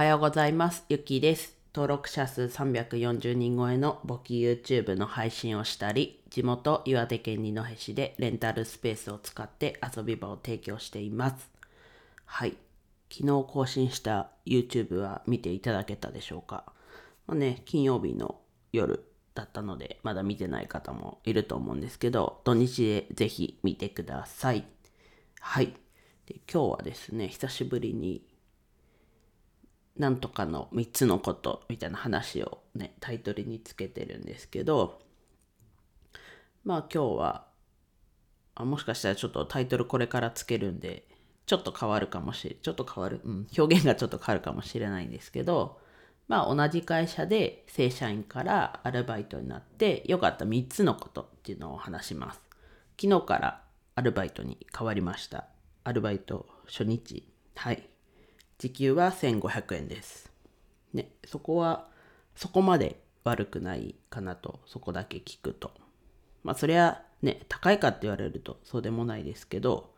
はようございます。ゆきです。登録者数340人超えの簿記 YouTube の配信をしたり、地元岩手県二戸市でレンタルスペースを使って遊び場を提供しています。はい。昨日更新した YouTube は見ていただけたでしょうか？まあね、金曜日の夜だったので、まだ見てない方もいると思うんですけど、土日でぜひ見てください。はい。で今日はですね、久しぶりになんとかの3つのことみたいな話をね、タイトルにつけてるんですけど、まあ今日は、あもしかしたらちょっとタイトルこれからつけるんで、ちょっと変わるかもしれ、ちょっと変わる、うん、表現がちょっと変わるかもしれないんですけど、まあ同じ会社で正社員からアルバイトになって良かった3つのことっていうのを話します。昨日からアルバイトに変わりました。アルバイト初日。はい。時給は1500円です。ね、そこはそこまで悪くないかなと、そこだけ聞くと。まあそりゃね、高いかって言われるとそうでもないですけど、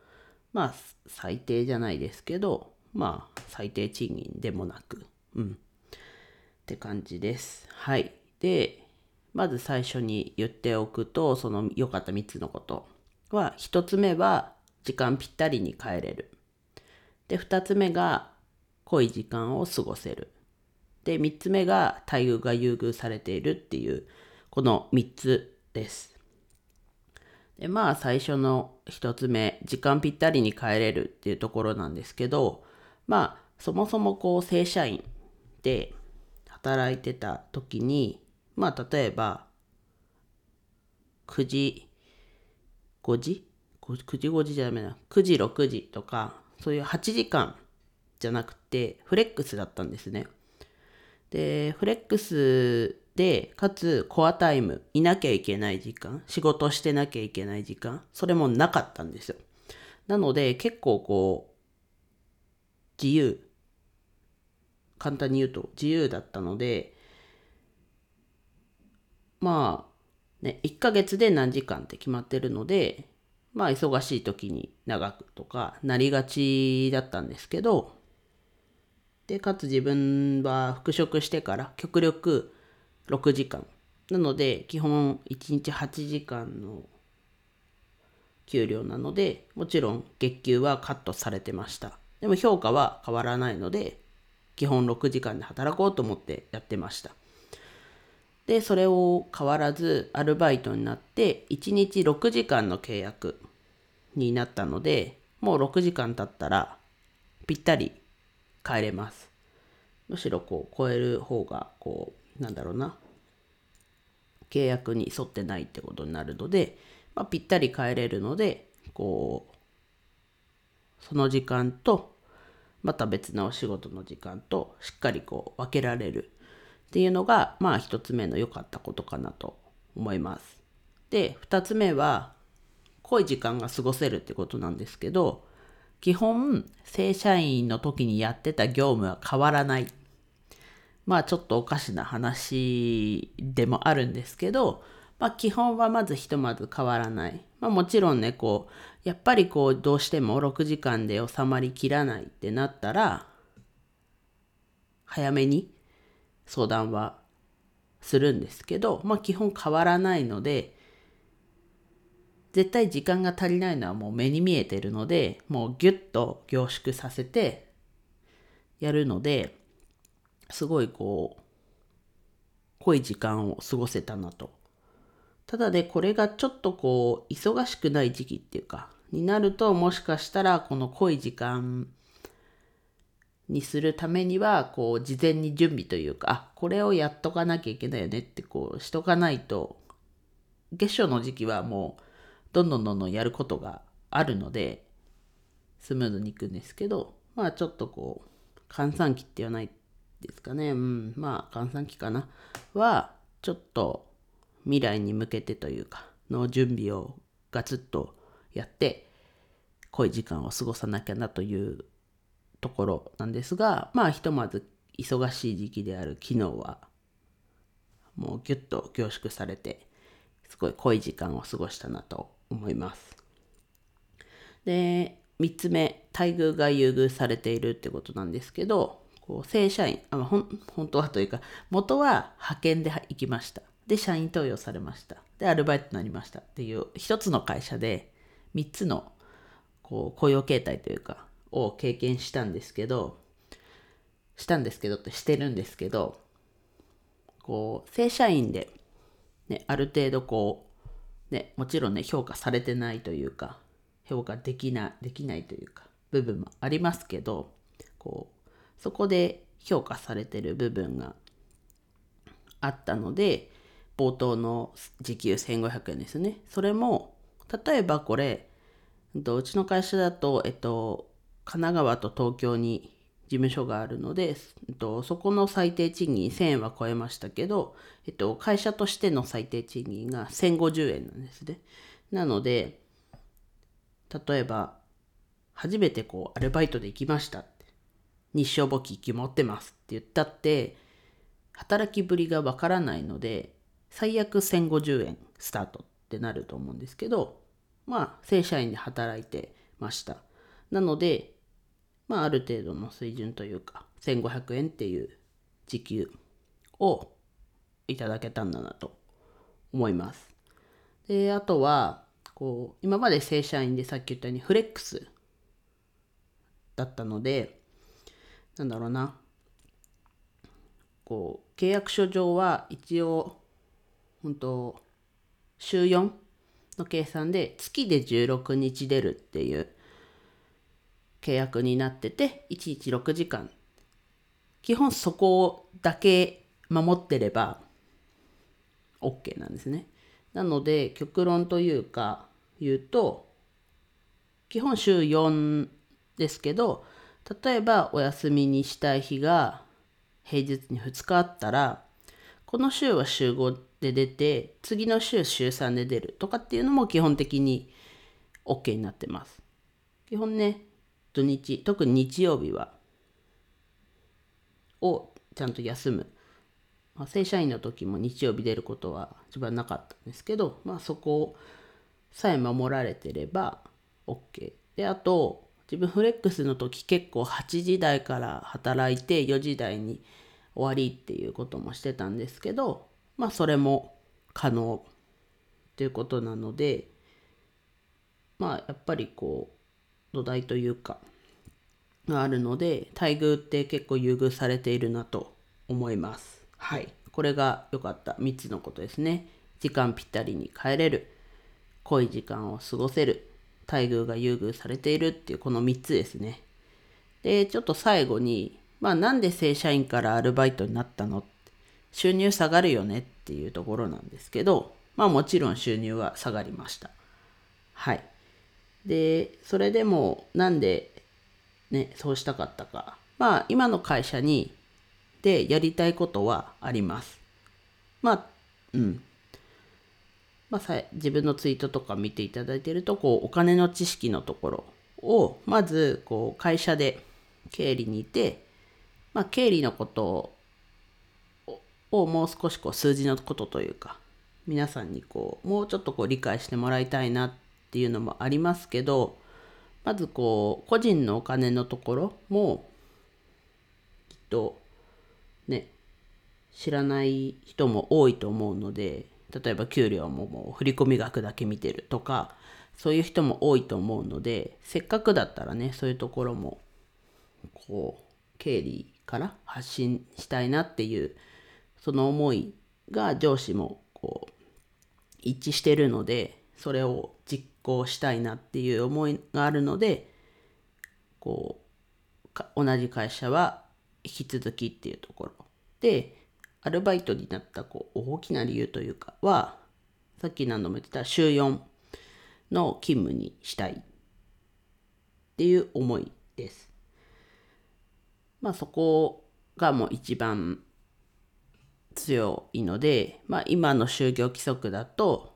まあ最低じゃないですけど、まあ最低賃金でもなく、うん。って感じです。はい。で、まず最初に言っておくと、その良かった3つのことは、1つ目は時間ぴったりに帰れる。で、2つ目が濃い時間を過ごせる。で、3つ目が待遇が優遇されているっていう、この3つです。で、まあ最初の1つ目、時間ぴったりに帰れるっていうところなんですけど、まあそもそもこう正社員で働いてた時に、まあ例えば9時、5時 ?9 時5時じゃダメな。9時6時とか、そういう8時間じゃなくて、フレックスだったんですね。で、フレックスで、かつコアタイム、いなきゃいけない時間、仕事してなきゃいけない時間、それもなかったんですよ。なので、結構こう、自由、簡単に言うと自由だったので、まあ、ね、1ヶ月で何時間って決まってるので、まあ忙しい時に長くとかなりがちだったんですけど、で、かつ自分は復職してから極力6時間。なので、基本1日8時間の給料なので、もちろん月給はカットされてました。でも評価は変わらないので、基本6時間で働こうと思ってやってました。で、それを変わらずアルバイトになって、1日6時間の契約になったので、もう6時間経ったらぴったり帰れます。むしろこう超える方がこうなんだろうな契約に沿ってないってことになるので、まあ、ぴったり帰れるのでこうその時間とまた別のお仕事の時間としっかりこう分けられるっていうのがまあ一つ目の良かったことかなと思います。で二つ目は濃い時間が過ごせるってことなんですけど基本、正社員の時にやってた業務は変わらない。まあちょっとおかしな話でもあるんですけど、まあ基本はまずひとまず変わらない。まあもちろんね、こう、やっぱりこうどうしても6時間で収まりきらないってなったら、早めに相談はするんですけど、まあ基本変わらないので、絶対時間が足りないのはもう目に見えてるので、もうギュッと凝縮させてやるので、すごいこう、濃い時間を過ごせたなと。ただね、これがちょっとこう、忙しくない時期っていうか、になると、もしかしたらこの濃い時間にするためには、こう、事前に準備というか、これをやっとかなきゃいけないよねって、こう、しとかないと、月初の時期はもう、どんどんどんどんやることがあるので、スムーズにいくんですけど、まあちょっとこう、閑散期って言わないですかね。うん、まあ閑散期かな。は、ちょっと未来に向けてというか、の準備をガツッとやって、濃い時間を過ごさなきゃなというところなんですが、まあひとまず忙しい時期である昨日は、もうギュッと凝縮されて、すごい濃い時間を過ごしたなと思います。で、3つ目、待遇が優遇されているってことなんですけど、こう正社員あほん本当はというか元は派遣で行きました。で社員登用されました。でアルバイトになりました。っていう一つの会社で3つのこう雇用形態というかを経験したんですけどしたんですけどってしてるんですけどこう正社員で、ね、ある程度こう、ね、もちろんね評価されてないというか評価できなできないというか部分もありますけどこうそこで評価されてる部分があったので冒頭の時給1500円ですね。それも例えばこれうちの会社だと、えっと、神奈川と東京に務所があるので、えっと、そこの最低賃金1000円は超えましたけど、えっと、会社としての最低賃金が1050円なんですね。なので、例えば、初めてこう、アルバイトで行きましたって、日照簿記決まってますって言ったって、働きぶりがわからないので、最悪1050円スタートってなると思うんですけど、まあ、正社員で働いてました。なので、まあ、ある程度の水準というか、1500円っていう時給をいただけたんだなと思います。で、あとは、こう、今まで正社員でさっき言ったようにフレックスだったので、なんだろうな、こう、契約書上は一応、本当週4の計算で月で16日出るっていう契約になってて1日6時間基本そこだけ守ってれば OK なんですね。なので極論というか言うと基本週4ですけど例えばお休みにしたい日が平日に2日あったらこの週は週5で出て次の週週3で出るとかっていうのも基本的に OK になってます。基本ね土日特に日曜日はをちゃんと休む、まあ、正社員の時も日曜日出ることは一番なかったんですけど、まあ、そこさえ守られてれば OK であと自分フレックスの時結構8時台から働いて4時台に終わりっていうこともしてたんですけどまあそれも可能ということなのでまあやっぱりこう土台というかがあるので待遇って結構優遇されているなと思います。はい。これが良かった3つのことですね。時間ぴったりに帰れる。濃い時間を過ごせる。待遇が優遇されているっていうこの3つですね。で、ちょっと最後に、まあなんで正社員からアルバイトになったの？収入下がるよね？っていうところなんですけど、まあもちろん収入は下がりました。はい。で、それでもなんでね、そうしたかったか。まあ今の会社にでやりたいことはあります。まあ、うん。まあ、さ自分のツイートとか見ていただいてると、こう、お金の知識のところを、まず、こう、会社で経理にいて、まあ、経理のことをもう少しこう数字のことというか皆さんにこうもうちょっとこう理解してもらいたいなっていうのもありますけどまずこう個人のお金のところもきっとね知らない人も多いと思うので例えば給料ももう振込額だけ見てるとかそういう人も多いと思うのでせっかくだったらねそういうところもこう経理から発信したいなっていうその思いが上司もこう一致してるのでそれを実行したいなっていう思いがあるのでこう同じ会社は引き続きっていうところでアルバイトになったこう大きな理由というかはさっき何度も言ってた週4の勤務にしたいっていう思いです。まあそこがもう一番強いので、まあ、今の就業規則だと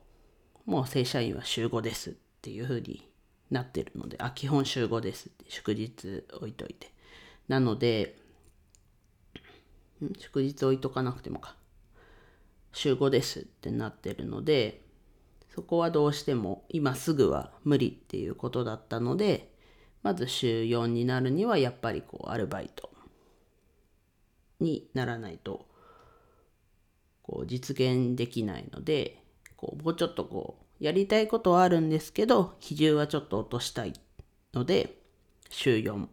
もう正社員は週5ですっていうふうになってるのであ基本週5ですって祝日置いといて。なので祝日置いとかなくてもか。週5ですってなってるのでそこはどうしても今すぐは無理っていうことだったのでまず週4になるにはやっぱりこうアルバイトにならないとこう実現できないのでこうもうちょっとこうやりたいことはあるんですけど比重はちょっと落としたいので週4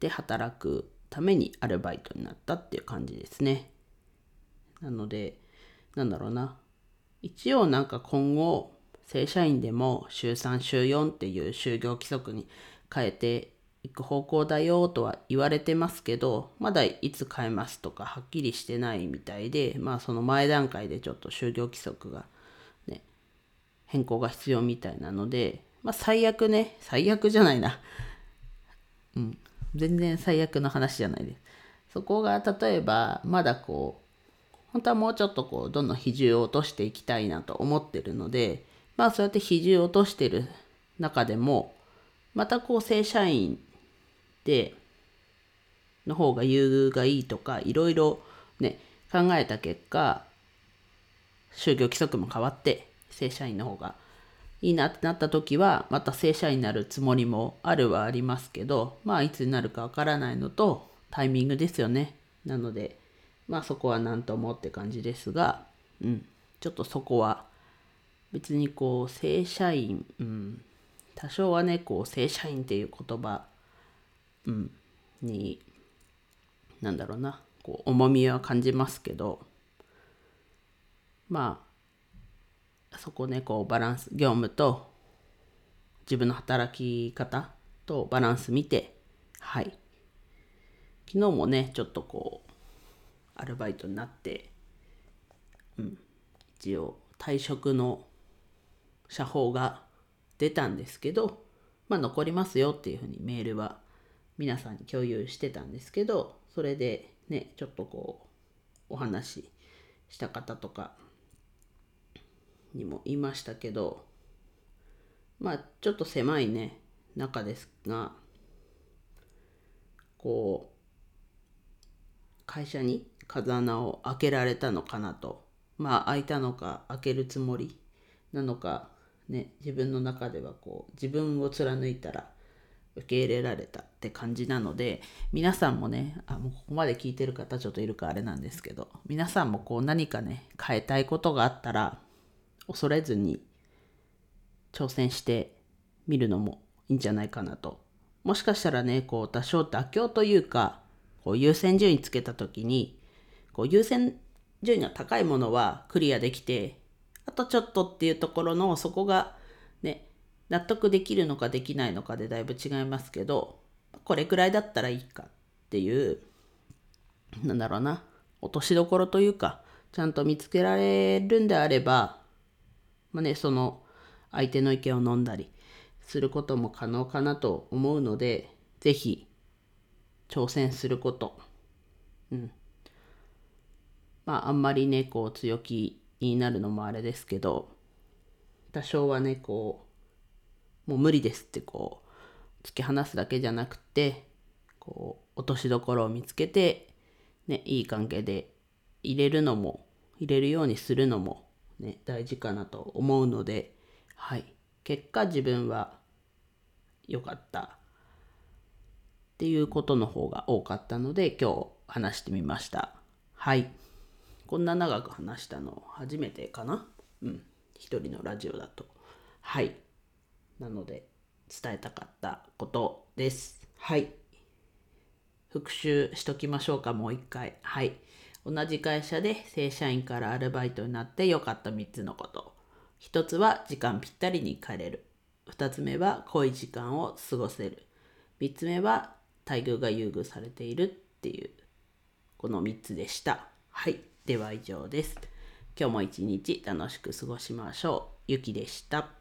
で働くためにアルバイトになったっていう感じですね。なのでなんだろうな一応なんか今後正社員でも週3週4っていう就業規則に変えていく方向だよとは言われてますけどまだいつ変えますとかはっきりしてないみたいでまあその前段階でちょっと就業規則がね変更が必要みたいなのでまあ最悪ね最悪じゃないな。うん。全然最悪の話じゃないです。そこが例えばまだこう本当はもうちょっとこうどんどん比重を落としていきたいなと思ってるのでまあそうやって比重を落としてる中でもまたこう正社員での方が優遇がいいとかいろいろね考えた結果就業規則も変わって正社員の方がいいなってなった時はまた正社員になるつもりもあるはありますけどまあいつになるかわからないのとタイミングですよね。なのでまあそこは何ともって感じですがうんちょっとそこは別にこう正社員うん多少はねこう正社員っていう言葉、うん、になんだろうな。こう重みは感じますけど。まあそこねこうバランス業務と自分の働き方とバランス見てはい。昨日もねちょっとこうアルバイトになってうん。一応退職の処方が出たんですけどまあ残りますよっていうふうにメールは皆さんに共有してたんですけどそれでねちょっとこうお話しした方とかにもいましたけどまあちょっと狭いね中ですがこう会社に風穴を開けられたのかなと。まあ開いたのか開けるつもりなのかね自分の中ではこう自分を貫いたら受け入れられたって感じなので皆さんもねあもうここまで聞いてる方ちょっといるかあれなんですけど皆さんもこう何かね変えたいことがあったら恐れずに挑戦してみるのもいいんじゃないかなと。もしかしたらねこう多少妥協というかこう優先順位つけた時にこう優先順位の高いものはクリアできてあとちょっとっていうところのそこが納得できるのかできないのかでだいぶ違いますけどこれくらいだったらいいかっていうなんだろうな落としどころというかちゃんと見つけられるんであればまあねその相手の意見を飲んだりすることも可能かなと思うので是非挑戦すること。うん。まああんまりねこう強気になるのもあれですけど多少はねこうもう無理ですってこう突き放すだけじゃなくてこう落としどころを見つけてねいい関係で入れるのも入れるようにするのもね大事かなと思うのではい。結果自分は良かったっていうことの方が多かったので今日話してみました。はい。こんな長く話したの初めてかな？うん。一人のラジオだと。はい。なので伝えたかったことです。はい。復習しときましょうかもう一回。はい。同じ会社で正社員からアルバイトになって良かった3つのこと。1つは時間ぴったりに帰れる。2つ目は濃い時間を過ごせる。3つ目は待遇が優遇されているっていう。この3つでした。はい。では以上です。今日も一日楽しく過ごしましょう。ゆきでした。